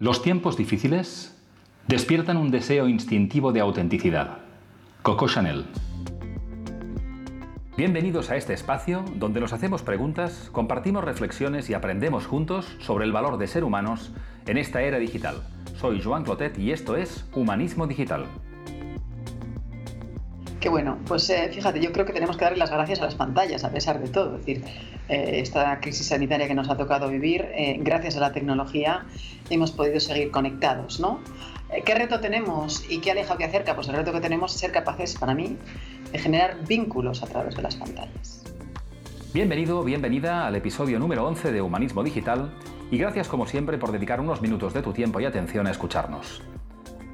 Los tiempos difíciles despiertan un deseo instintivo de autenticidad. Coco Chanel. Bienvenidos a este espacio donde nos hacemos preguntas, compartimos reflexiones y aprendemos juntos sobre el valor de ser humanos en esta era digital. Soy Joan Clotet y esto es Humanismo Digital. Qué bueno, pues eh, fíjate, yo creo que tenemos que darle las gracias a las pantallas a pesar de todo. Es decir, eh, esta crisis sanitaria que nos ha tocado vivir, eh, gracias a la tecnología hemos podido seguir conectados, ¿no? ¿Qué reto tenemos y qué aleja o qué acerca? Pues el reto que tenemos es ser capaces, para mí, de generar vínculos a través de las pantallas. Bienvenido, bienvenida al episodio número 11 de Humanismo Digital y gracias como siempre por dedicar unos minutos de tu tiempo y atención a escucharnos.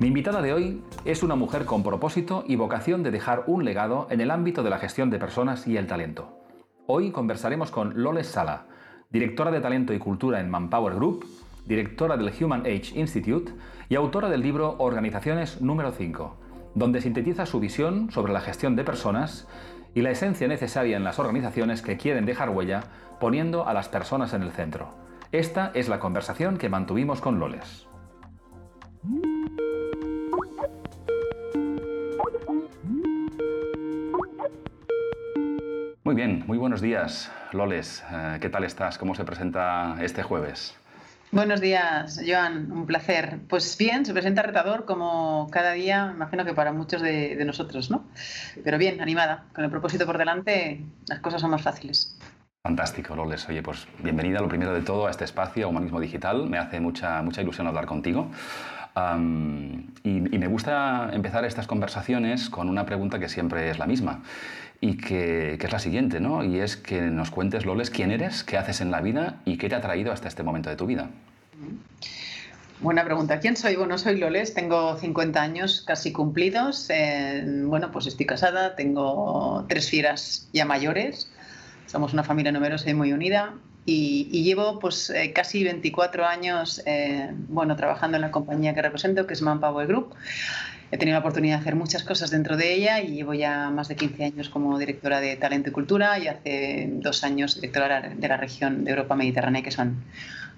Mi invitada de hoy es una mujer con propósito y vocación de dejar un legado en el ámbito de la gestión de personas y el talento. Hoy conversaremos con Loles Sala, directora de Talento y Cultura en Manpower Group, directora del Human Age Institute y autora del libro Organizaciones número 5, donde sintetiza su visión sobre la gestión de personas y la esencia necesaria en las organizaciones que quieren dejar huella poniendo a las personas en el centro. Esta es la conversación que mantuvimos con Loles. Muy bien, muy buenos días, Loles. Eh, ¿Qué tal estás? ¿Cómo se presenta este jueves? Buenos días, Joan, un placer. Pues bien, se presenta retador como cada día, imagino que para muchos de, nosotros, ¿no? Pero bien, animada, con el propósito por delante, las cosas son más fáciles. Fantástico, Loles. Oye, pues bienvenida, lo primero de todo, a este espacio, Humanismo Digital. Me hace mucha, mucha ilusión hablar contigo. Y, me gusta empezar estas conversaciones con una pregunta que siempre es la misma y que, es la siguiente, ¿no? Y es que nos cuentes, Loles, quién eres, qué haces en la vida y qué te ha traído hasta este momento de tu vida. Buena pregunta. ¿Quién soy? Bueno, soy Loles, tengo 50 años casi cumplidos. bueno, pues estoy casada, tengo tres fieras ya mayores. Somos una familia numerosa y muy unida. Y, llevo pues eh, casi 24 años eh, bueno, trabajando en la compañía que represento, que es Manpower Group. He tenido la oportunidad de hacer muchas cosas dentro de ella y llevo ya más de 15 años como directora de Talento y Cultura y hace dos años directora de la región de Europa Mediterránea, que son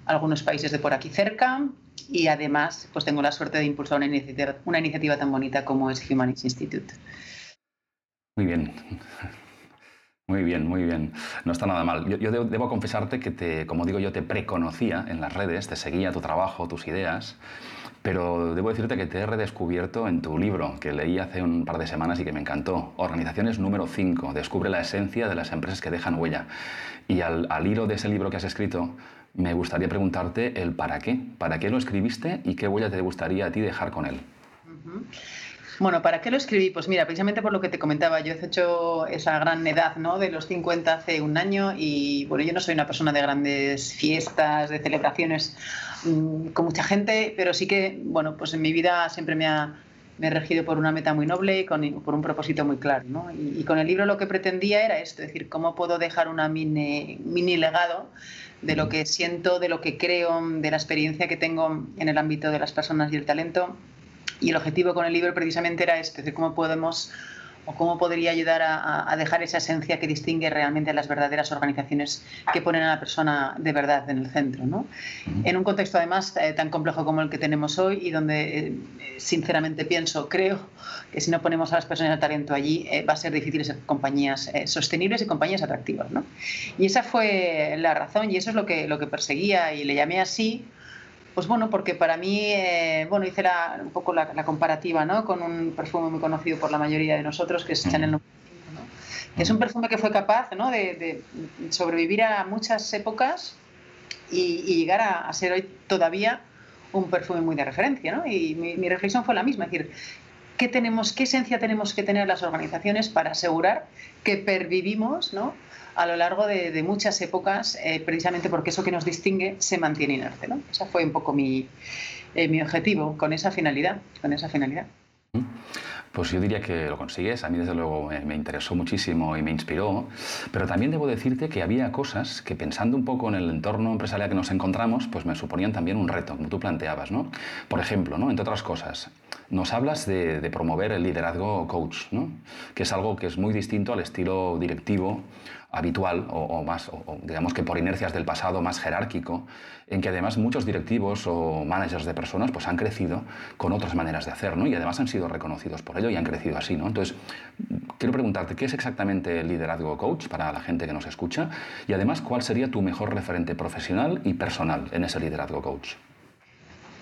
algunos países de por aquí cerca. Y además, pues tengo la suerte de impulsar una iniciativa, una iniciativa tan bonita como es Humanist Institute. Muy bien. Muy bien, muy bien. No está nada mal. Yo, debo, confesarte que, te, como digo yo, te preconocía en las redes, te seguía tu trabajo, tus ideas, pero debo decirte que te he redescubierto en tu libro, que leí hace un par de semanas y que me encantó. Organizaciones número 5, descubre la esencia de las empresas que dejan huella. Y al, hilo de ese libro que has escrito, me gustaría preguntarte el para qué. ¿Para qué lo escribiste y qué huella te gustaría a ti dejar con él? Bueno, ¿para qué lo escribí? Pues mira, precisamente por lo que te comentaba, yo he hecho esa gran edad, ¿no? De los 50 hace un año y bueno, yo no soy una persona de grandes fiestas, de celebraciones mm, con mucha gente, pero sí que, bueno, pues en mi vida siempre me ha, me he regido por una meta muy noble y con, por un propósito muy claro, ¿no? Y, con el libro lo que pretendía era esto, es decir, cómo puedo dejar una mini, mini legado de lo que siento, de lo que creo, de la experiencia que tengo en el ámbito de las personas y el talento y el objetivo con el libro precisamente era este, de cómo podemos o cómo podría ayudar a, dejar esa esencia que distingue realmente a las verdaderas organizaciones que ponen a la persona de verdad en el centro. ¿no? En un contexto además eh, tan complejo como el que tenemos hoy y donde eh, sinceramente pienso, creo que si no ponemos a las personas de talento allí eh, va a ser difícil ser compañías sostenibles y compañías atractivas. ¿no? Y esa fue la razón y eso es lo que, lo que perseguía y le llamé así pues bueno, porque para mí, eh, bueno, hice la, un poco la, comparativa, ¿no? Con un perfume muy conocido por la mayoría de nosotros, que es Chanel ¿no? Es un perfume que fue capaz, ¿no? De, sobrevivir a muchas épocas y, llegar a, ser hoy todavía un perfume muy de referencia, ¿no? Y mi, mi reflexión fue la misma, es decir, ¿qué, tenemos, qué esencia tenemos que tener las organizaciones para asegurar que pervivimos, ¿no? A lo largo de, muchas épocas, eh, precisamente porque eso que nos distingue se mantiene inerte. ¿no? Ese fue un poco mi, eh, mi objetivo con esa finalidad. Con esa finalidad. Pues yo diría que lo consigues. A mí, desde luego, me interesó muchísimo y me inspiró. Pero también debo decirte que había cosas que, pensando un poco en el entorno empresarial que nos encontramos, pues me suponían también un reto, como tú planteabas. ¿no? Por ejemplo, ¿no? entre otras cosas, nos hablas de, promover el liderazgo coach, ¿no? que es algo que es muy distinto al estilo directivo habitual o, más, digamos que por inercias del pasado más jerárquico, en que además muchos directivos o managers de personas pues han crecido con otras maneras de hacer, ¿no? Y además han sido reconocidos por ello y han crecido así, ¿no? Entonces, quiero preguntarte, ¿qué es exactamente el liderazgo coach para la gente que nos escucha? Y además, ¿cuál sería tu mejor referente profesional y personal en ese liderazgo coach?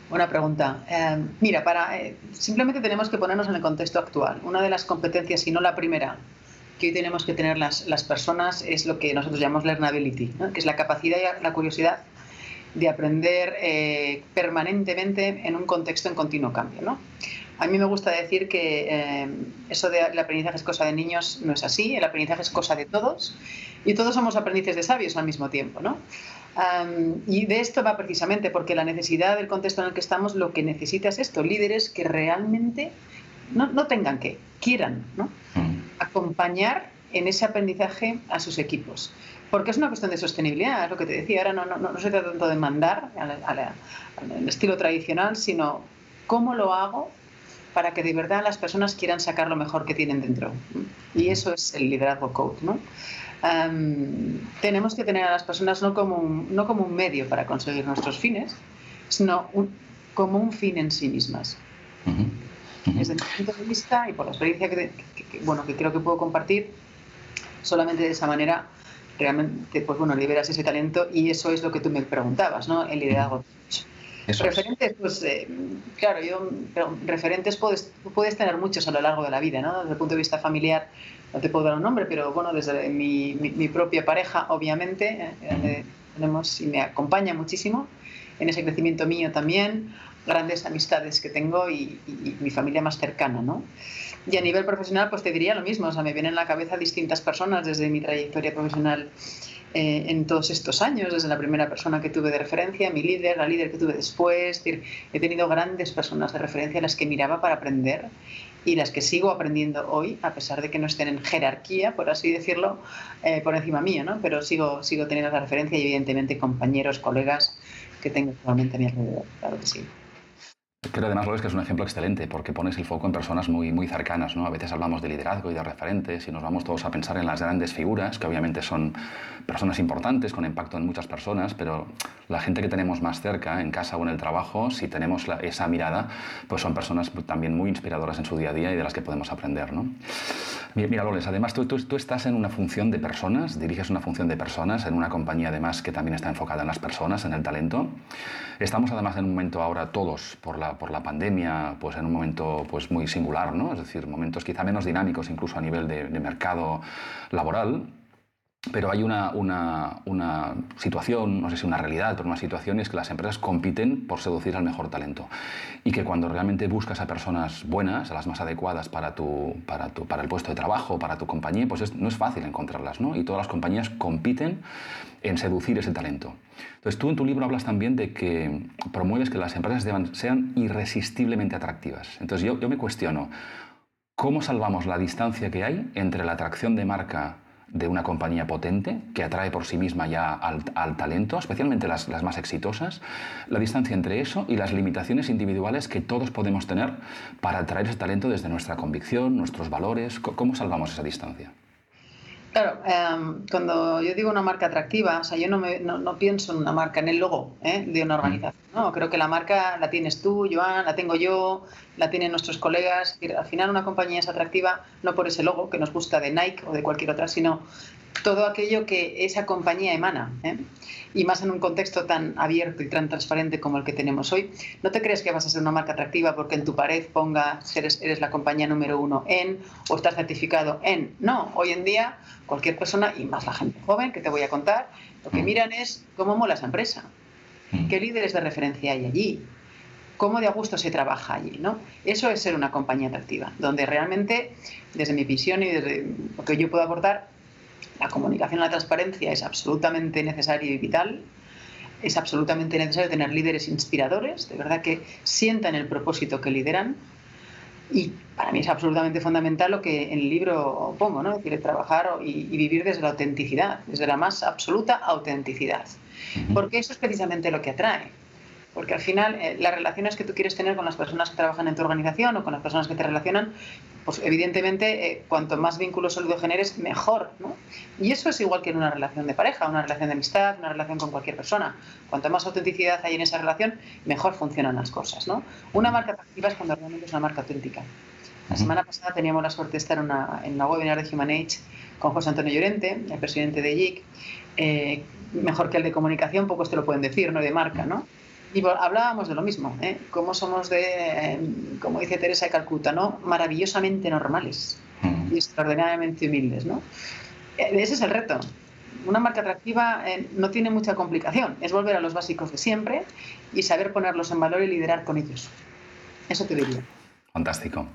Buena pregunta. Eh, mira, para, eh, simplemente tenemos que ponernos en el contexto actual. Una de las competencias, si no la primera, que hoy tenemos que tener las, las personas es lo que nosotros llamamos learnability, que es la capacidad y la curiosidad de aprender eh, permanentemente en un contexto en continuo cambio. ¿no? A mí me gusta decir que eso de el aprendizaje es cosa de niños no es así, el aprendizaje es cosa de todos y todos somos aprendices de sabios al mismo tiempo. ¿no? y de esto va precisamente porque la necesidad del contexto en el que estamos lo que necesita es esto, líderes que realmente no, no tengan que, quieran ¿no? Acompañar en ese aprendizaje a sus equipos. Porque es una cuestión de sostenibilidad, es lo que te decía, ahora no, no, no se trata tanto de mandar al, estilo tradicional, sino cómo lo hago para que de verdad las personas quieran sacar lo mejor que tienen dentro. Y eso es el liderazgo coach. ¿no? tenemos que tener a las personas no como, un, no como un medio para conseguir nuestros fines, sino como un fin en sí mismas. Desde mi punto de vista y por la experiencia que, bueno, que creo que puedo compartir, solamente de esa manera realmente pues bueno, liberas ese talento y eso es lo que tú me preguntabas, ¿no? El liderazgo. referentes, pues eh, claro, yo, referentes puedes, puedes tener muchos a lo largo de la vida, ¿no? Desde el punto de vista familiar, no te puedo dar un nombre, pero bueno, desde mi, mi, propia pareja, obviamente, eh, eh, tenemos y me acompaña muchísimo en ese crecimiento mío también, grandes amistades que tengo y, mi familia más cercana, ¿no? Y a nivel profesional, pues te diría lo mismo, o sea, me vienen a la cabeza distintas personas desde mi trayectoria profesional eh, en todos estos años, desde la primera persona que tuve de referencia, mi líder, la líder que tuve después, he tenido grandes personas de referencia a las que miraba para aprender y las que sigo aprendiendo hoy, a pesar de que no estén en jerarquía, por así decirlo, eh, por encima mío, ¿no? Pero sigo, sigo teniendo la referencia y evidentemente compañeros, colegas que tengo actualmente a mi alrededor, claro que sí. Creo además, Loles, que es un ejemplo excelente porque pones el foco en personas muy, muy cercanas. ¿no? A veces hablamos de liderazgo y de referentes y nos vamos todos a pensar en las grandes figuras, que obviamente son personas importantes con impacto en muchas personas, pero la gente que tenemos más cerca, en casa o en el trabajo, si tenemos esa mirada, pues son personas también muy inspiradoras en su día a día y de las que podemos aprender. ¿no? Mira, Loles, además tú, tú, tú estás en una función de personas, diriges una función de personas en una compañía además que también está enfocada en las personas, en el talento. Estamos además en un momento ahora todos por la por la pandemia, pues en un momento pues muy singular, ¿no? Es decir, momentos quizá menos dinámicos incluso a nivel de, mercado laboral, pero hay una, una, una, situación, no sé si una realidad, pero una situación es que las empresas compiten por seducir al mejor talento. Y que cuando realmente buscas a personas buenas, a las más adecuadas para, tu, para, tu, para el puesto de trabajo, para tu compañía, pues no es fácil encontrarlas. ¿no? Y todas las compañías compiten en seducir ese talento. Entonces tú en tu libro hablas también de que promueves que las empresas sean irresistiblemente atractivas. Entonces yo, yo me cuestiono, ¿cómo salvamos la distancia que hay entre la atracción de marca de una compañía potente que atrae por sí misma ya al, talento, especialmente las, las, más exitosas, la distancia entre eso y las limitaciones individuales que todos podemos tener para atraer ese talento desde nuestra convicción, nuestros valores. ¿Cómo salvamos esa distancia? Claro, em, cuando yo digo una marca atractiva, o sea, yo no, me, no, pienso en una marca, en el logo ¿eh? de una organización. ¿No? Creo que la marca la tienes tú, Joan, la tengo yo, la tienen nuestros colegas. Al final una compañía es atractiva no por ese logo que nos gusta de Nike o de cualquier otra, sino todo aquello que esa compañía emana. ¿eh? Y más en un contexto tan abierto y tan transparente como el que tenemos hoy. No te crees que vas a ser una marca atractiva porque en tu pared ponga eres, eres la compañía número uno en o estás certificado en. No, hoy en día cualquier persona, y más la gente joven que te voy a contar, lo que mm. miran es cómo mola esa empresa. Qué líderes de referencia hay allí, cómo de a gusto se trabaja allí. ¿no? Eso es ser una compañía atractiva, donde realmente, desde mi visión y desde lo que yo puedo aportar, la comunicación y la transparencia es absolutamente necesaria y vital. Es absolutamente necesario tener líderes inspiradores, de verdad que sientan el propósito que lideran. Y para mí es absolutamente fundamental lo que en el libro pongo, ¿no? Es decir, trabajar y, vivir desde la autenticidad, desde la más absoluta autenticidad. Porque eso es precisamente lo que atrae. porque al final eh, las relaciones que tú quieres tener con las personas que trabajan en tu organización o con las personas que te relacionan, pues evidentemente eh, cuanto más vínculo sólido generes, mejor. ¿no? Y eso es igual que en una relación de pareja, una relación de amistad, una relación con cualquier persona. Cuanto más autenticidad hay en esa relación, mejor funcionan las cosas. ¿no? Una marca atractiva es cuando realmente es una marca auténtica. La semana pasada teníamos la suerte de estar en una, en una webinar de Human Age con José Antonio Llorente, el presidente de JIC, eh, mejor que el de comunicación, pocos te lo pueden decir, ¿no? De marca, ¿no? Y hablábamos de lo mismo, ¿eh? Cómo somos de, eh, como dice Teresa de Calcuta, ¿no? Maravillosamente normales mm. y extraordinariamente humildes, ¿no? Eh, ese es el reto. Una marca atractiva no tiene mucha complicación, es volver a los básicos de siempre y saber ponerlos en valor y liderar con ellos. Eso te diría. Fantástico.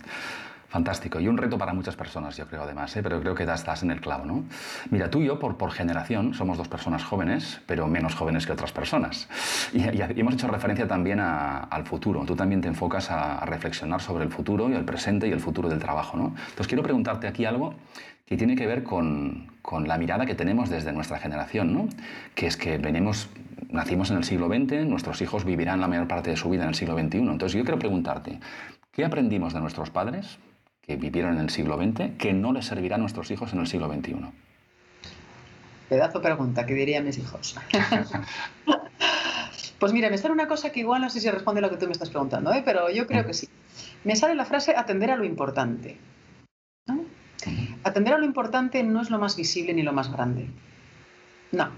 Fantástico. Y un reto para muchas personas, yo creo, además, ¿eh? pero creo que estás en el clavo, ¿no? Mira, tú y yo, por, por generación, somos dos personas jóvenes, pero menos jóvenes que otras personas. Y, hemos hecho referencia también al futuro. Tú también te enfocas a, reflexionar sobre el futuro y el presente y el futuro del trabajo, ¿no? Entonces, quiero preguntarte aquí algo que tiene que ver con, con la mirada que tenemos desde nuestra generación, ¿no? Que es que venimos, nacimos en el siglo XX, nuestros hijos vivirán la mayor parte de su vida en el siglo XXI. Entonces, yo quiero preguntarte, ¿qué aprendimos de nuestros padres? Que vivieron en el siglo XX que no les servirá a nuestros hijos en el siglo XXI? Pedazo pregunta, ¿qué dirían mis hijos? pues mira, me sale una cosa que igual no sé si responde a lo que tú me estás preguntando, ¿eh? pero yo creo que sí. Me sale la frase atender a lo importante. Atender a lo importante no es lo más visible ni lo más grande. No.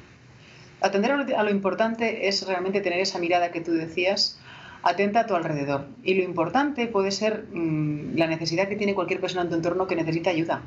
Atender a lo importante es realmente tener esa mirada que tú decías atenta a tu alrededor. Y lo importante puede ser mm, la necesidad que tiene cualquier persona en tu entorno que necesita ayuda.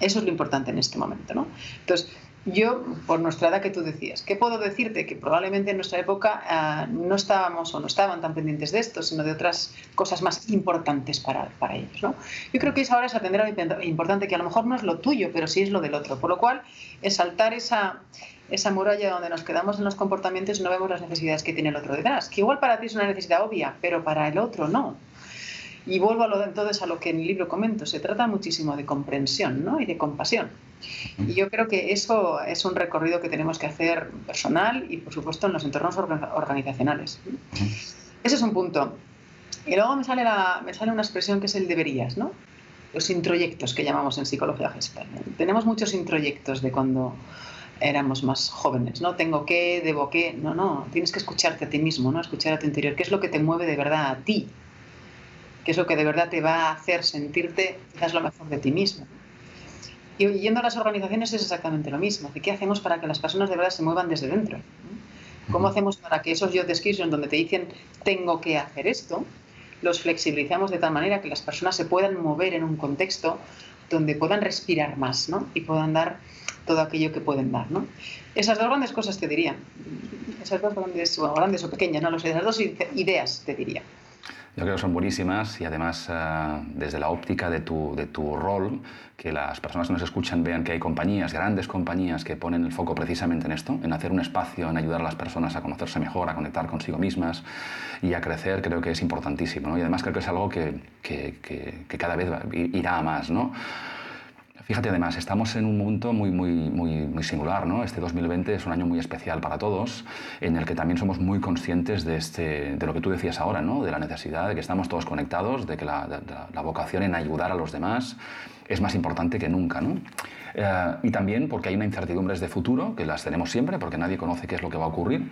Eso es lo importante en este momento, ¿no? Entonces, yo, por nuestra edad que tú decías, ¿qué puedo decirte? Que probablemente en nuestra época ah, no estábamos o no estaban tan pendientes de esto, sino de otras cosas más importantes para, para ellos, ¿no? Yo creo que es ahora es atender a lo importante, que a lo mejor no es lo tuyo, pero sí es lo del otro. Por lo cual, es saltar esa, esa muralla donde nos quedamos en los comportamientos y no vemos las necesidades que tiene el otro detrás, que igual para ti es una necesidad obvia, pero para el otro no. Y vuelvo a lo, entonces a lo que en el libro comento, se trata muchísimo de comprensión ¿no? y de compasión. Y yo creo que eso es un recorrido que tenemos que hacer personal y, por supuesto, en los entornos organizacionales. Ese es un punto. Y luego me sale, la, me sale una expresión que es el deberías, ¿no? Los introyectos que llamamos en psicología gestal. Tenemos muchos introyectos de cuando éramos más jóvenes, ¿no? Tengo que, debo que, no, no, tienes que escucharte a ti mismo, ¿no? Escuchar a tu interior, qué es lo que te mueve de verdad a ti, qué es lo que de verdad te va a hacer sentirte quizás lo mejor de ti mismo. Y yendo a las organizaciones es exactamente lo mismo, ¿qué hacemos para que las personas de verdad se muevan desde dentro? ¿Cómo hacemos para que esos job descriptions donde te dicen tengo que hacer esto, los flexibilizamos de tal manera que las personas se puedan mover en un contexto donde puedan respirar más ¿no? y puedan dar todo aquello que pueden dar. ¿no? Esas dos grandes cosas te diría. Esas dos grandes, o grandes o pequeñas, no lo sé, esas dos ideas te diría. Yo creo que son buenísimas y además eh, desde la óptica de tu, de tu rol, que las personas que nos escuchan vean que hay compañías, grandes compañías, que ponen el foco precisamente en esto, en hacer un espacio, en ayudar a las personas a conocerse mejor, a conectar consigo mismas y a crecer, creo que es importantísimo. ¿no? Y además creo que es algo que, que, que, que cada vez irá a más. ¿no? Fíjate, además, estamos en un mundo muy, muy, muy, muy singular. ¿no? Este 2020 es un año muy especial para todos, en el que también somos muy conscientes de, este, de lo que tú decías ahora, ¿no? de la necesidad de que estamos todos conectados, de que la, vocación en ayudar a los demás es más importante que nunca. ¿no? Eh, y también porque hay una incertidumbre de futuro, que las tenemos siempre, porque nadie conoce qué es lo que va a ocurrir.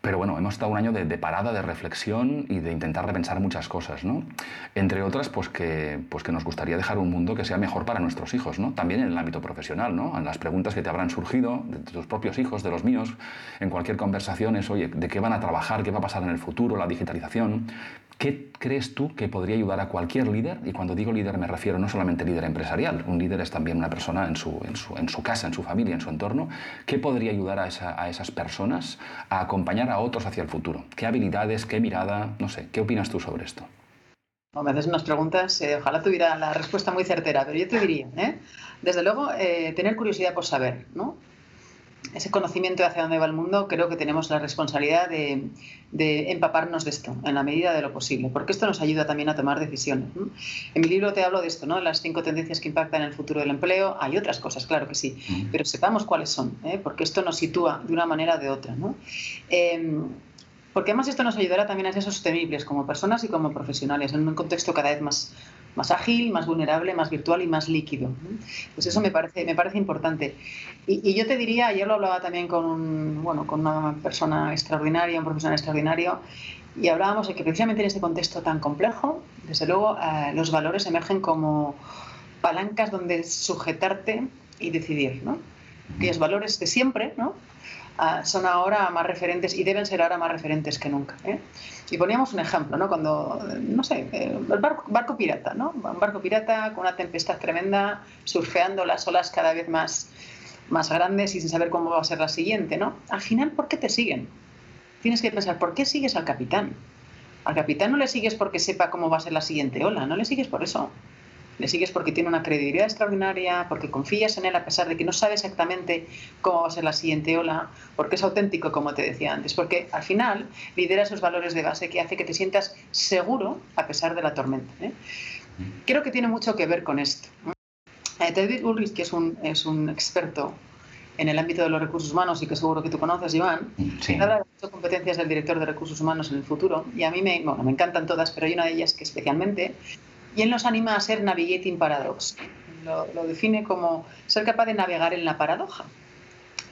Pero bueno, hemos estado un año de, parada, de reflexión y de intentar repensar muchas cosas, ¿no? Entre otras, pues que, pues que nos gustaría dejar un mundo que sea mejor para nuestros hijos, ¿no? También en el ámbito profesional, ¿no? En las preguntas que te habrán surgido de tus propios hijos, de los míos, en cualquier conversación es, oye, ¿de qué van a trabajar? ¿Qué va a pasar en el futuro? La digitalización. ¿Qué crees tú que podría ayudar a cualquier líder? Y cuando digo líder me refiero no solamente líder empresarial, un líder es también una persona en su, en su, en su casa, en su familia, en su entorno. ¿Qué podría ayudar a, esa, a esas personas a acompañar a otros hacia el futuro? ¿Qué habilidades, qué mirada? No sé, ¿qué opinas tú sobre esto? me haces unas preguntas, eh, ojalá tuviera la respuesta muy certera, pero yo te diría, ¿eh? desde luego, eh, tener curiosidad por saber, ¿no? Ese conocimiento de hacia dónde va el mundo, creo que tenemos la responsabilidad de, empaparnos de esto en la medida de lo posible, porque esto nos ayuda también a tomar decisiones. En mi libro te hablo de esto, ¿no? las cinco tendencias que impactan en el futuro del empleo. Hay otras cosas, claro que sí, pero sepamos cuáles son, ¿eh? porque esto nos sitúa de una manera o de otra. ¿no? Em, porque además esto nos ayudará también a ser sostenibles como personas y como profesionales en un contexto cada vez más, más ágil, más vulnerable, más virtual y más líquido. Pues eso me parece, me parece importante. Y, yo te diría, ayer lo hablaba también con, bueno, con una persona extraordinaria, un profesional extraordinario, y hablábamos de que precisamente en este contexto tan complejo, desde luego, eh, los valores emergen como palancas donde sujetarte y decidir, ¿no? Aquellos valores de siempre, ¿no? Son ahora más referentes y deben ser ahora más referentes que nunca. ¿eh? Y poníamos un ejemplo, ¿no? Cuando, no sé, el barco, pirata, ¿no? Un barco pirata con una tempestad tremenda, surfeando las olas cada vez más, más grandes y sin saber cómo va a ser la siguiente, ¿no? Al final, ¿por qué te siguen? Tienes que pensar, ¿por qué sigues al capitán? Al capitán no le sigues porque sepa cómo va a ser la siguiente ola, no le sigues por eso le sigues porque tiene una credibilidad extraordinaria, porque confías en él a pesar de que no sabe exactamente cómo va a ser la siguiente ola, porque es auténtico, como te decía antes, porque al final lidera esos valores de base que hace que te sientas seguro a pesar de la tormenta. ¿eh? Creo que tiene mucho que ver con esto. Eh, David Ulrich, que es un, es un experto en el ámbito de los recursos humanos y que seguro que tú conoces, Iván, habla de las competencias del director de recursos humanos en el futuro y a mí me, bueno, me encantan todas, pero hay una de ellas que especialmente y él nos anima a ser navigating paradox. Lo, define como ser capaz de navegar en la paradoja.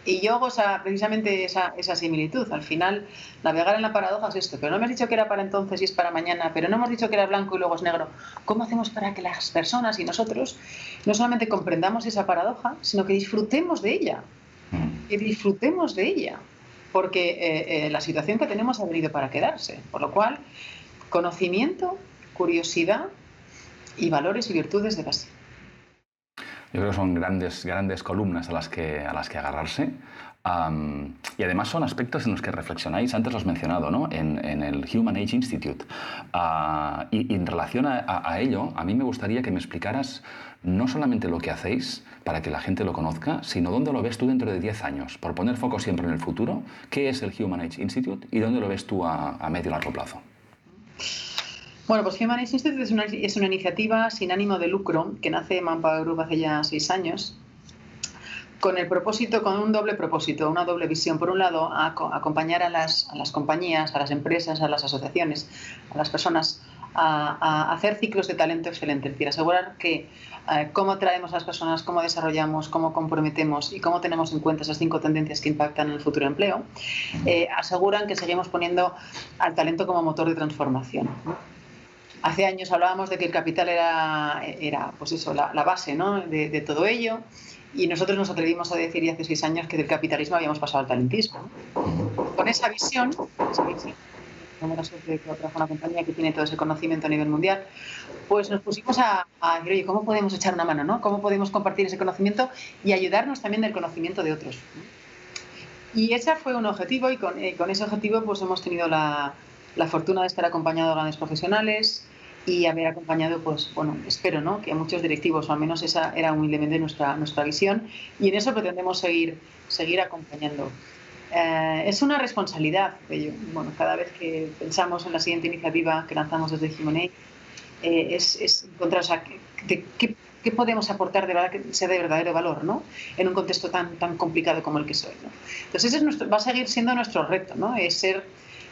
Y yo hago precisamente esa, esa, similitud. Al final, navegar en la paradoja es esto. Pero no me has dicho que era para entonces y es para mañana, pero no hemos dicho que era blanco y luego es negro. ¿Cómo hacemos para que las personas y nosotros no solamente comprendamos esa paradoja, sino que disfrutemos de ella? Mm. Que disfrutemos de ella. Porque eh, eh, la situación que tenemos ha venido para quedarse. Por lo cual, conocimiento, curiosidad y valores y virtudes de base. Yo creo que son grandes, grandes columnas a las que, a las que agarrarse. y además son aspectos en los que reflexionáis, antes los he mencionado, ¿no? en, en, el Human Age Institute. Ah, y, en relación a, a, ello, a mí me gustaría que me explicaras no solamente lo que hacéis para que la gente lo conozca, sino dónde lo ves tú dentro de 10 años, por poner foco siempre en el futuro, qué es el Human Age Institute y dónde lo ves tú a, a medio y largo plazo. Bueno, pues Human Institute es una, es una iniciativa sin ánimo de lucro que nace en Group hace ya seis años con el propósito, con un doble propósito, una doble visión. Por un lado, acompañar a las, a compañías, a las empresas, a las asociaciones, a las personas a, hacer ciclos de talento excelente, es decir, asegurar que eh, cómo traemos a las personas, cómo desarrollamos, cómo comprometemos y cómo tenemos en cuenta esas cinco tendencias que impactan en el futuro empleo, eh, aseguran que seguimos poniendo al talento como motor de transformación. Hace años hablábamos de que el capital era, era pues eso, la, base ¿no? de, todo ello y nosotros nos atrevimos a decir hace seis años que del capitalismo habíamos pasado al talentismo. Con esa visión, esa visión tenemos la suerte de que trabaja una compañía que tiene todo ese conocimiento a nivel mundial, pues nos pusimos a, a, decir, oye, ¿cómo podemos echar una mano? ¿no? ¿Cómo podemos compartir ese conocimiento y ayudarnos también del conocimiento de otros? Y ese fue un objetivo y con, eh, con ese objetivo pues hemos tenido la, la fortuna de estar acompañado de grandes profesionales, y haber acompañado, pues bueno, espero ¿no? que a muchos directivos, o al menos esa era humildemente nuestra, nuestra visión, y en eso pretendemos seguir, seguir acompañando. Eh, es una responsabilidad, ello. bueno, cada vez que pensamos en la siguiente iniciativa que lanzamos desde Humanate, eh, es, es, encontrar o sea, qué, qué, podemos aportar de verdad que sea de verdadero valor ¿no? en un contexto tan, tan complicado como el que soy. ¿no? Entonces, ese es nuestro, va a seguir siendo nuestro reto, ¿no? es ser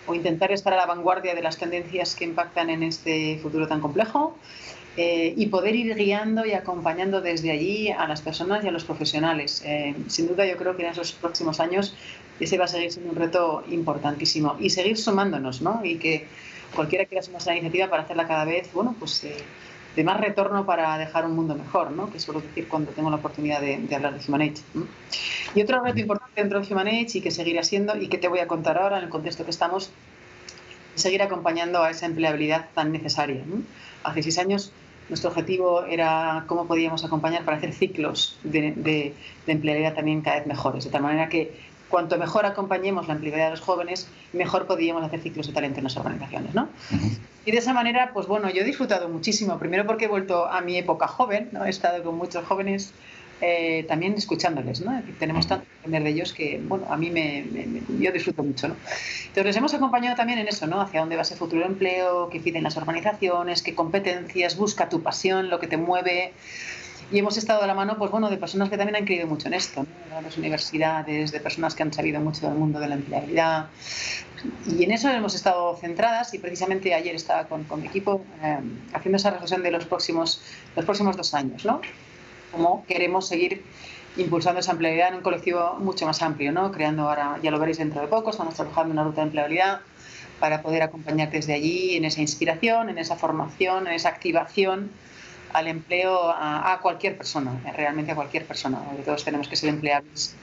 o intentar estar a la vanguardia de las tendencias que impactan en este futuro tan complejo eh, y poder ir guiando y acompañando desde allí a las personas y a los profesionales. Eh, sin duda yo creo que en esos próximos años ese va a seguir siendo un reto importantísimo y seguir sumándonos, ¿no? Y que cualquiera quiera sumar esa iniciativa para hacerla cada vez, bueno, pues eh, de más retorno para dejar un mundo mejor, ¿no? Que suelo decir cuando tengo la oportunidad de, hablar de Human Age. Y otro reto importante dentro de Human Age y que seguirá siendo y que te voy a contar ahora en el contexto que estamos, es seguir acompañando a esa empleabilidad tan necesaria. Hace seis años nuestro objetivo era cómo podíamos acompañar para hacer ciclos de, de, de empleabilidad también cada vez mejores, de tal manera que cuanto mejor acompañemos la empleabilidad de los jóvenes, mejor podríamos hacer ciclos de talento en las organizaciones, ¿no? Y de esa manera, pues bueno, yo he disfrutado muchísimo, primero porque he vuelto a mi época joven, ¿no? He estado con muchos jóvenes eh, también escuchándoles, ¿no? tenemos tanto que aprender de ellos que, bueno, a mí me, yo disfruto mucho, ¿no? Entonces les hemos acompañado también en eso, ¿no? Hacia dónde va ese futuro empleo, qué piden las organizaciones, qué competencias, busca tu pasión, lo que te mueve. Y hemos estado a la mano pues, bueno, de personas que también han creído mucho en esto, de las universidades, de personas que han sabido mucho del mundo de la empleabilidad. Y en eso hemos estado centradas y precisamente ayer estaba con, con mi equipo eh, haciendo esa reflexión de los próximos, los próximos dos años, ¿no? Cómo queremos seguir impulsando esa empleabilidad en un colectivo mucho más amplio, ¿no? Creando ahora, ya lo veréis dentro de poco, estamos trabajando en una ruta de empleabilidad para poder acompañar desde allí en esa inspiración, en esa formación, en esa activación al empleo a, cualquier persona, realmente a cualquier persona. Todos tenemos que ser empleables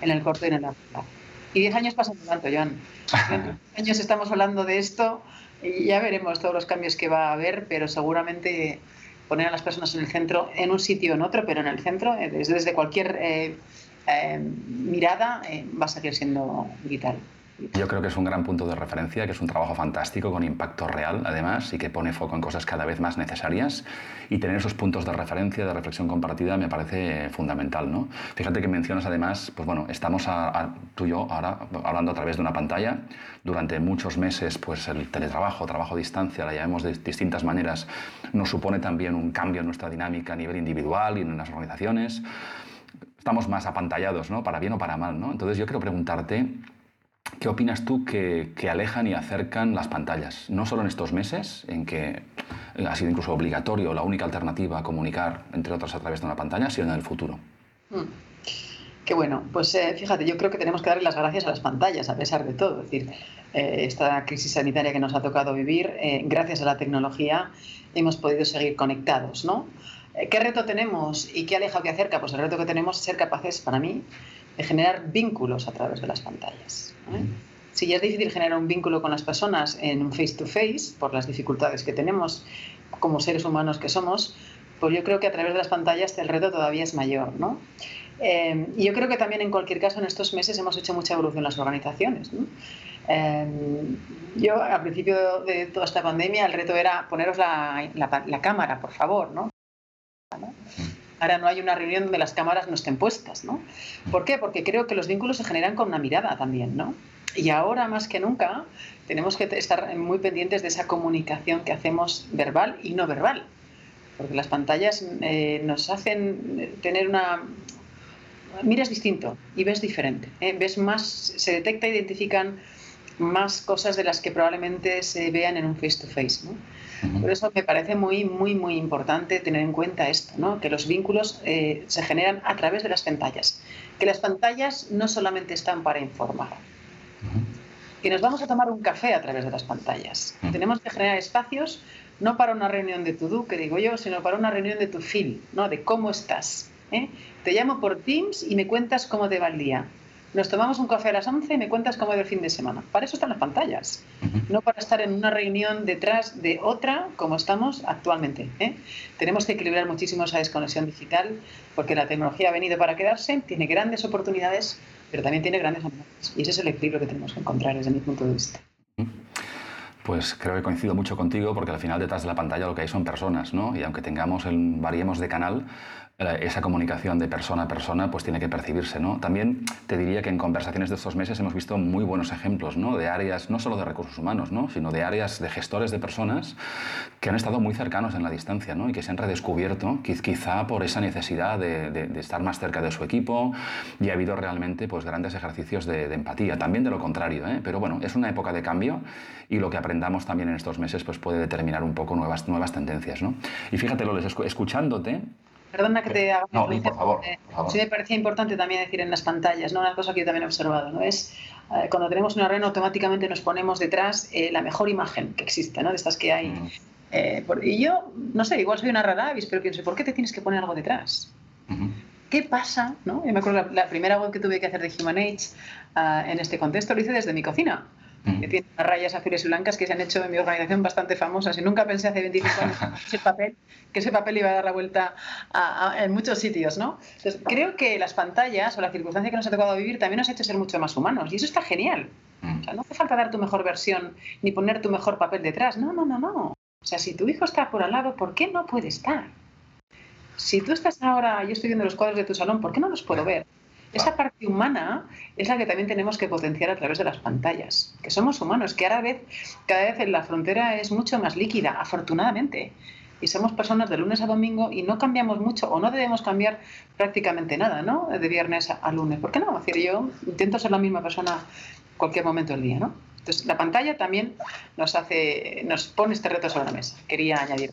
en el corto y en el largo plazo. Y 10 años pasan tanto, Joan. 10 años estamos hablando de esto y ya veremos todos los cambios que va a haber, pero seguramente poner a las personas en el centro, en un sitio o en otro, pero en el centro, eh, desde, desde cualquier eh, eh, mirada, va a seguir siendo vital. Yo creo que es un gran punto de referencia, que es un trabajo fantástico con impacto real, además, y que pone foco en cosas cada vez más necesarias. Y tener esos puntos de referencia, de reflexión compartida, me parece fundamental. ¿no? Fíjate que mencionas además, pues bueno, estamos a, tú y yo ahora hablando a través de una pantalla. Durante muchos meses, pues el teletrabajo, trabajo a distancia, la llamemos de distintas maneras, nos supone también un cambio en nuestra dinámica a nivel individual y en las organizaciones. Estamos más apantallados, ¿no? Para bien o para mal, ¿no? Entonces yo quiero preguntarte ¿Qué opinas tú que, alejan y acercan las pantallas? No solo en estos meses, en que ha sido incluso obligatorio la única alternativa a comunicar, entre otras, a través de una pantalla, sino en el futuro. Hmm. Qué bueno, pues eh, fíjate, yo creo que tenemos que darle las gracias a las pantallas, a pesar de todo. Es decir, eh, esta crisis sanitaria que nos ha tocado vivir, eh, gracias a la tecnología, hemos podido seguir conectados, ¿no? ¿Qué reto tenemos y qué aleja o qué acerca? Pues el reto que tenemos es ser capaces, para mí, de generar vínculos a través de las pantallas. ¿eh? Si ya es difícil generar un vínculo con las personas en un face-to-face, por las dificultades que tenemos como seres humanos que somos, pues yo creo que a través de las pantallas el reto todavía es mayor. ¿no? Eh, y yo creo que también en cualquier caso en estos meses hemos hecho mucha evolución en las organizaciones. Eh, yo al principio de toda esta pandemia el reto era poneros la, la, cámara, por favor, ¿no? Ahora no hay una reunión donde las cámaras no estén puestas, ¿no? ¿Por qué? Porque creo que los vínculos se generan con una mirada también, ¿no? Y ahora más que nunca tenemos que estar muy pendientes de esa comunicación que hacemos verbal y no verbal, porque las pantallas eh, nos hacen tener una miras distinto y ves diferente, ¿eh? ves más, se detecta, identifican más cosas de las que probablemente se vean en un face to face, ¿no? Por eso me parece muy, muy, muy importante tener en cuenta esto, ¿no? que los vínculos eh, se generan a través de las pantallas, que las pantallas no solamente están para informar, que nos vamos a tomar un café a través de las pantallas. Tenemos que generar espacios no para una reunión de tu do, que digo yo, sino para una reunión de tu feel, ¿no? de cómo estás. ¿eh? Te llamo por Teams y me cuentas cómo te va el día nos tomamos un café a las 11 y me cuentas cómo va el fin de semana. Para eso están las pantallas, no para estar en una reunión detrás de otra como estamos actualmente. ¿eh? Tenemos que equilibrar muchísimo esa desconexión digital porque la tecnología ha venido para quedarse, tiene grandes oportunidades, pero también tiene grandes amenazas. Y ese es el equilibrio que tenemos que encontrar desde mi punto de vista. Pues creo que coincido mucho contigo porque al final detrás de la pantalla lo que hay son personas, ¿no? Y aunque tengamos el, variemos de canal, esa comunicación de persona a persona pues tiene que percibirse. ¿no? También te diría que en conversaciones de estos meses hemos visto muy buenos ejemplos ¿no? de áreas, no solo de recursos humanos, ¿no? sino de áreas de gestores de personas que han estado muy cercanos en la distancia ¿no? y que se han redescubierto quizá por esa necesidad de, de, estar más cerca de su equipo y ha habido realmente pues, grandes ejercicios de, de empatía, también de lo contrario. ¿eh? Pero bueno, es una época de cambio y lo que aprendamos también en estos meses pues, puede determinar un poco nuevas, nuevas tendencias. ¿no? Y fíjate, Loles, escuchándote, Perdona que te haga no, por favor, Sí me parecía importante también decir en las pantallas, ¿no? una cosa que yo también he observado, ¿no? es eh, cuando tenemos una reunión automáticamente nos ponemos detrás eh, la mejor imagen que existe, ¿no? de estas que hay. Mm. Eh, y yo, no sé, igual soy una rara avis, pero pienso, ¿por qué te tienes que poner algo detrás? ¿Qué pasa? ¿no? Yo me acuerdo la, la, primera web que tuve que hacer de Human Age ah, en este contexto lo hice desde mi cocina que tiene unas rayas azules y blancas que se han hecho en mi organización bastante famosas y nunca pensé hace 25 años que ese papel, que ese papel iba a dar la vuelta en muchos sitios, ¿no? Entonces, creo que las pantallas o la circunstancia que nos ha tocado vivir también nos ha hecho ser mucho más humanos y eso está genial. O sea, no hace falta dar tu mejor versión ni poner tu mejor papel detrás. No, no, no, no. O sea, si tu hijo está por al lado, ¿por qué no puede estar? Si tú estás ahora, yo estoy viendo los cuadros de tu salón, ¿por qué no los puedo ver? Esa parte humana es la que también tenemos que potenciar a través de las pantallas, que somos humanos, que cada vez, cada vez la frontera es mucho más líquida, afortunadamente. y somos personas de lunes a domingo y no cambiamos mucho o no debemos cambiar prácticamente nada, ¿no? De viernes a, lunes. ¿Por qué no? Es decir, yo intento ser la misma persona cualquier momento del día, ¿no? Entonces, la pantalla también nos hace, nos pone este reto sobre la mesa. Quería añadir.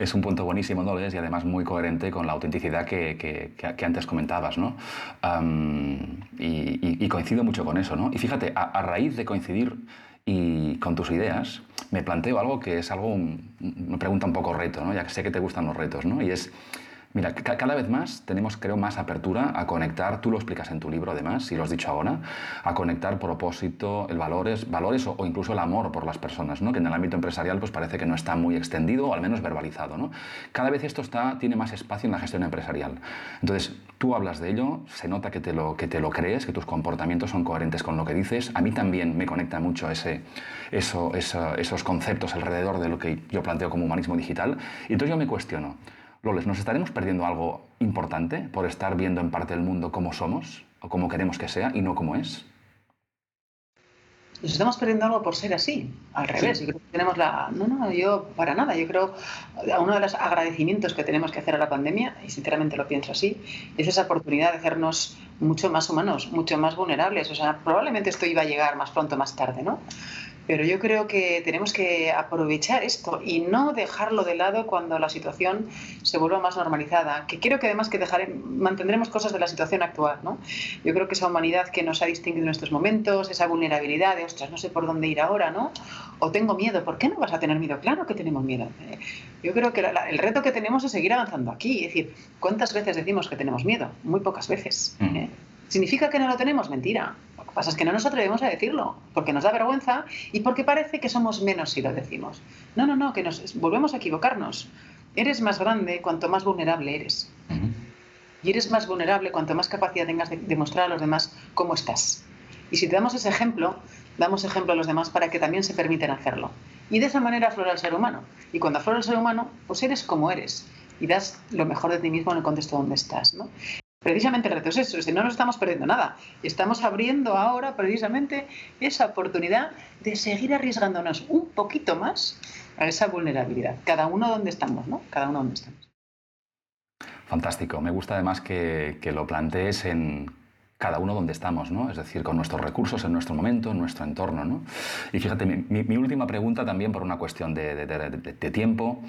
Es un punto buenísimo, ¿no? Y además muy coherente con la autenticidad que, que, antes comentabas, ¿no? y, coincido mucho con eso, ¿no? Y fíjate, a, raíz de coincidir y con tus ideas, me planteo algo que es algo, una pregunta un poco reto, ¿no? ya que sé que te gustan los retos, ¿no? y es Mira, cada vez más tenemos, creo, más apertura a conectar, tú lo explicas en tu libro además, si lo has dicho ahora, a conectar propósito, el valores, valores o, incluso el amor por las personas, ¿no? que en el ámbito empresarial pues parece que no está muy extendido o al menos verbalizado. ¿no? Cada vez esto está, tiene más espacio en la gestión empresarial. Entonces, tú hablas de ello, se nota que te, lo, que te lo crees, que tus comportamientos son coherentes con lo que dices. A mí también me conecta mucho ese, eso, esos conceptos alrededor de lo que yo planteo como humanismo digital. Y entonces yo me cuestiono, Loles, ¿nos estaremos perdiendo algo importante por estar viendo en parte del mundo cómo somos o cómo queremos que sea y no cómo es? Nos estamos perdiendo algo por ser así, al revés. Yo creo que tenemos la. No, no, yo para nada. Yo creo uno de los agradecimientos que tenemos que hacer a la pandemia, y sinceramente lo pienso así, es esa oportunidad de hacernos mucho más humanos, mucho más vulnerables. O sea, probablemente esto iba a llegar más pronto o más tarde, ¿no? Pero yo creo que tenemos que aprovechar esto y no dejarlo de lado cuando la situación se vuelva más normalizada. Que creo que además que mantendremos cosas de la situación actual. ¿no? Yo creo que esa humanidad que nos ha distinguido en estos momentos, esa vulnerabilidad de, ostras, no sé por dónde ir ahora, ¿no? O tengo miedo. ¿Por qué no vas a tener miedo? Claro que tenemos miedo. Yo creo que el reto que tenemos es seguir avanzando aquí. Es decir, ¿cuántas veces decimos que tenemos miedo? Muy pocas veces. Mm. ¿eh? ¿Significa que no lo tenemos? Mentira. Que pasa es que no nos atrevemos a decirlo, porque nos da vergüenza y porque parece que somos menos si lo decimos. No, no, no, que nos volvemos a equivocarnos. Eres más grande cuanto más vulnerable eres. Y eres más vulnerable cuanto más capacidad tengas de demostrar a los demás cómo estás. Y si te damos ese ejemplo, damos ejemplo a los demás para que también se permiten hacerlo. Y de esa manera aflora el ser humano. Y cuando aflora el ser humano, pues eres como eres y das lo mejor de ti mismo en el contexto donde estás. ¿no? Precisamente reto es eso, si no nos estamos perdiendo nada. Estamos abriendo ahora precisamente esa oportunidad de seguir arriesgándonos un poquito más a esa vulnerabilidad. Cada uno donde estamos, ¿no? Cada uno donde estamos. Fantástico. Me gusta además que, lo plantees en cada uno donde estamos, ¿no? Es decir, con nuestros recursos, en nuestro momento, en nuestro entorno, ¿no? Y fíjate, mi, última pregunta también por una cuestión de, de tiempo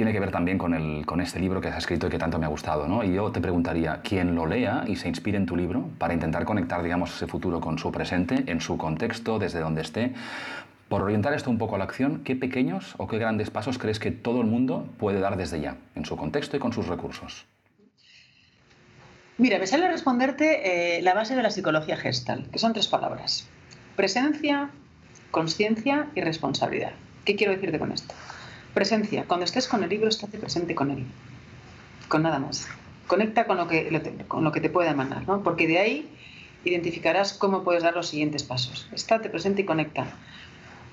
tiene que ver también con, el, con este libro que has escrito y que tanto me ha gustado. ¿no? Y yo te preguntaría, quien lo lea y se inspire en tu libro para intentar conectar digamos, ese futuro con su presente, en su contexto, desde donde esté, por orientar esto un poco a la acción, ¿qué pequeños o qué grandes pasos crees que todo el mundo puede dar desde ya, en su contexto y con sus recursos? Mira, me sale responderte eh, la base de la psicología gestal, que son tres palabras. Presencia, conciencia y responsabilidad. ¿Qué quiero decirte con esto? Presencia. Cuando estés con el libro, estate presente con él. Con nada más. Conecta con lo que, con lo que te pueda mandar, ¿no? Porque de ahí identificarás cómo puedes dar los siguientes pasos. Estate presente y conecta.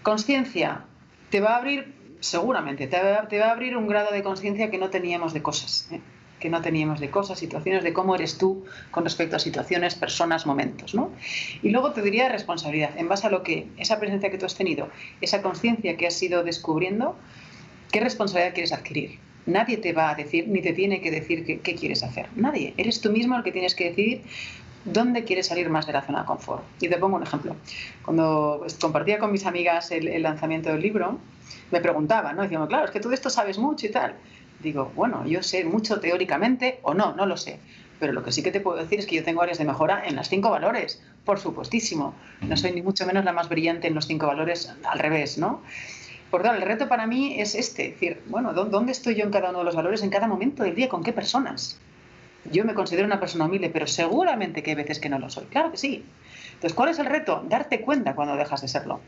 Conciencia. Te va a abrir, seguramente, te va, a abrir un grado de conciencia que no teníamos de cosas. ¿eh? que no teníamos de cosas, situaciones, de cómo eres tú con respecto a situaciones, personas, momentos. ¿no? Y luego te diría responsabilidad, en base a lo que esa presencia que tú has tenido, esa conciencia que has ido descubriendo, ¿Qué responsabilidad quieres adquirir? Nadie te va a decir ni te tiene que decir qué, quieres hacer. Nadie. Eres tú mismo el que tienes que decidir dónde quieres salir más de la zona de confort. Y te pongo un ejemplo. Cuando pues, compartía con mis amigas el, lanzamiento del libro, me preguntaban, ¿no? Decíamos, claro, es que tú de esto sabes mucho y tal. Digo, bueno, yo sé mucho teóricamente o no, no lo sé. Pero lo que sí que te puedo decir es que yo tengo áreas de mejora en las cinco valores, por supuestísimo. No soy ni mucho menos la más brillante en los cinco valores, al revés, ¿no? Por tanto, el reto para mí es este, es decir, bueno, ¿dónde estoy yo en cada uno de los valores en cada momento del día? ¿Con qué personas? Yo me considero una persona humilde, pero seguramente que hay veces que no lo soy. Claro que sí. Entonces, ¿cuál es el reto? Darte cuenta cuando dejas de serlo.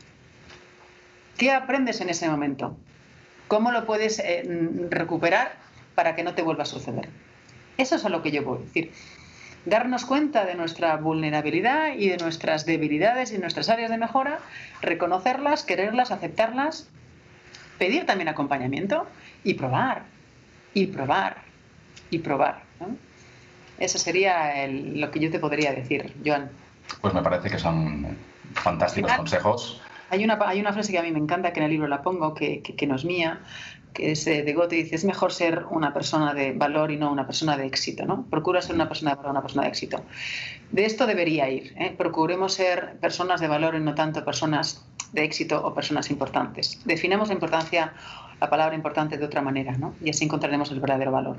¿Qué aprendes en ese momento? ¿Cómo lo puedes eh, recuperar para que no te vuelva a suceder? Eso es a lo que yo voy a decir. Darnos cuenta de nuestra vulnerabilidad y de nuestras debilidades y nuestras áreas de mejora, reconocerlas, quererlas, aceptarlas pedir también acompañamiento y probar, y probar, y probar. Eso sería lo que yo te podría decir, Joan. Pues me parece que son fantásticos consejos Hay una, hay una frase que a mí me encanta, que en el libro la pongo, que, que, no es mía, que es eh, de Goethe, dice, es mejor ser una persona de valor y no una persona de éxito, ¿no? Procura ser una persona de valor, una persona de éxito. De esto debería ir, ¿eh? procuremos ser personas de valor y no tanto personas de éxito o personas importantes. Definamos la importancia, la palabra importante de otra manera, ¿no? Y así encontraremos el verdadero valor.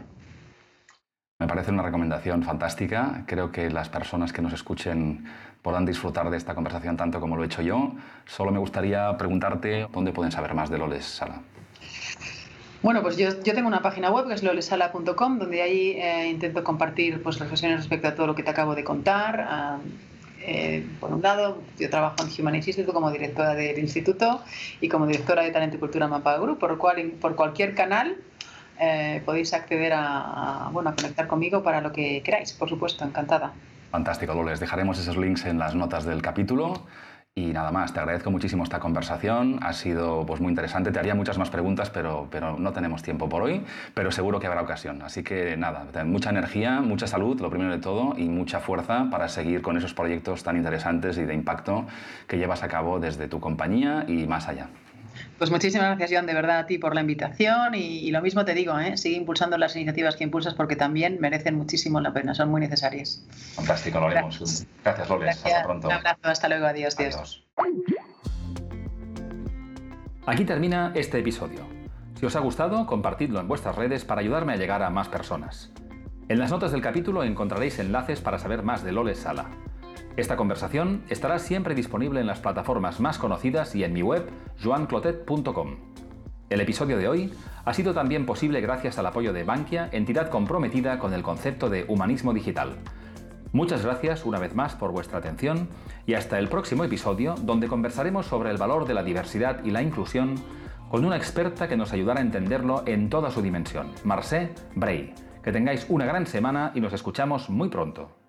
Me parece una recomendación fantástica. Creo que las personas que nos escuchen puedan disfrutar de esta conversación tanto como lo he hecho yo. Solo me gustaría preguntarte dónde pueden saber más de Loles Sala. Bueno, pues yo, yo, tengo una página web que es lolesala.com donde ahí eh, intento compartir pues, reflexiones respecto a todo lo que te acabo de contar. Ah, eh, por un lado, yo trabajo en Humanist Institute como directora del instituto y como directora de Talento y Cultura Mapa Group, por, cual, por cualquier canal eh, podéis acceder a, bueno, a conectar conmigo para lo que queráis, por supuesto, encantada. Fantástico, Loles. Dejaremos esos links en las notas del capítulo. Y nada más, te agradezco muchísimo esta conversación, ha sido pues, muy interesante, te haría muchas más preguntas, pero, pero no tenemos tiempo por hoy, pero seguro que habrá ocasión. Así que nada, mucha energía, mucha salud, lo primero de todo, y mucha fuerza para seguir con esos proyectos tan interesantes y de impacto que llevas a cabo desde tu compañía y más allá. Pues muchísimas gracias, Joan, de verdad a ti por la invitación y, lo mismo te digo, ¿eh? sigue impulsando las iniciativas que impulsas porque también merecen muchísimo la pena, son muy necesarias. Fantástico, lo haremos. Gracias, gracias Loles. Hasta pronto. Un abrazo, hasta luego, adiós. adiós. Aquí termina este episodio. Si os ha gustado, compartidlo en vuestras redes para ayudarme a llegar a más personas. En las notas del capítulo encontraréis enlaces para saber más de Loles Sala. Esta conversación estará siempre disponible en las plataformas más conocidas y en mi web joanclotet.com. El episodio de hoy ha sido también posible gracias al apoyo de Bankia, entidad comprometida con el concepto de humanismo digital. Muchas gracias una vez más por vuestra atención y hasta el próximo episodio donde conversaremos sobre el valor de la diversidad y la inclusión con una experta que nos ayudará a entenderlo en toda su dimensión, Marcé Bray. Que tengáis una gran semana y nos escuchamos muy pronto.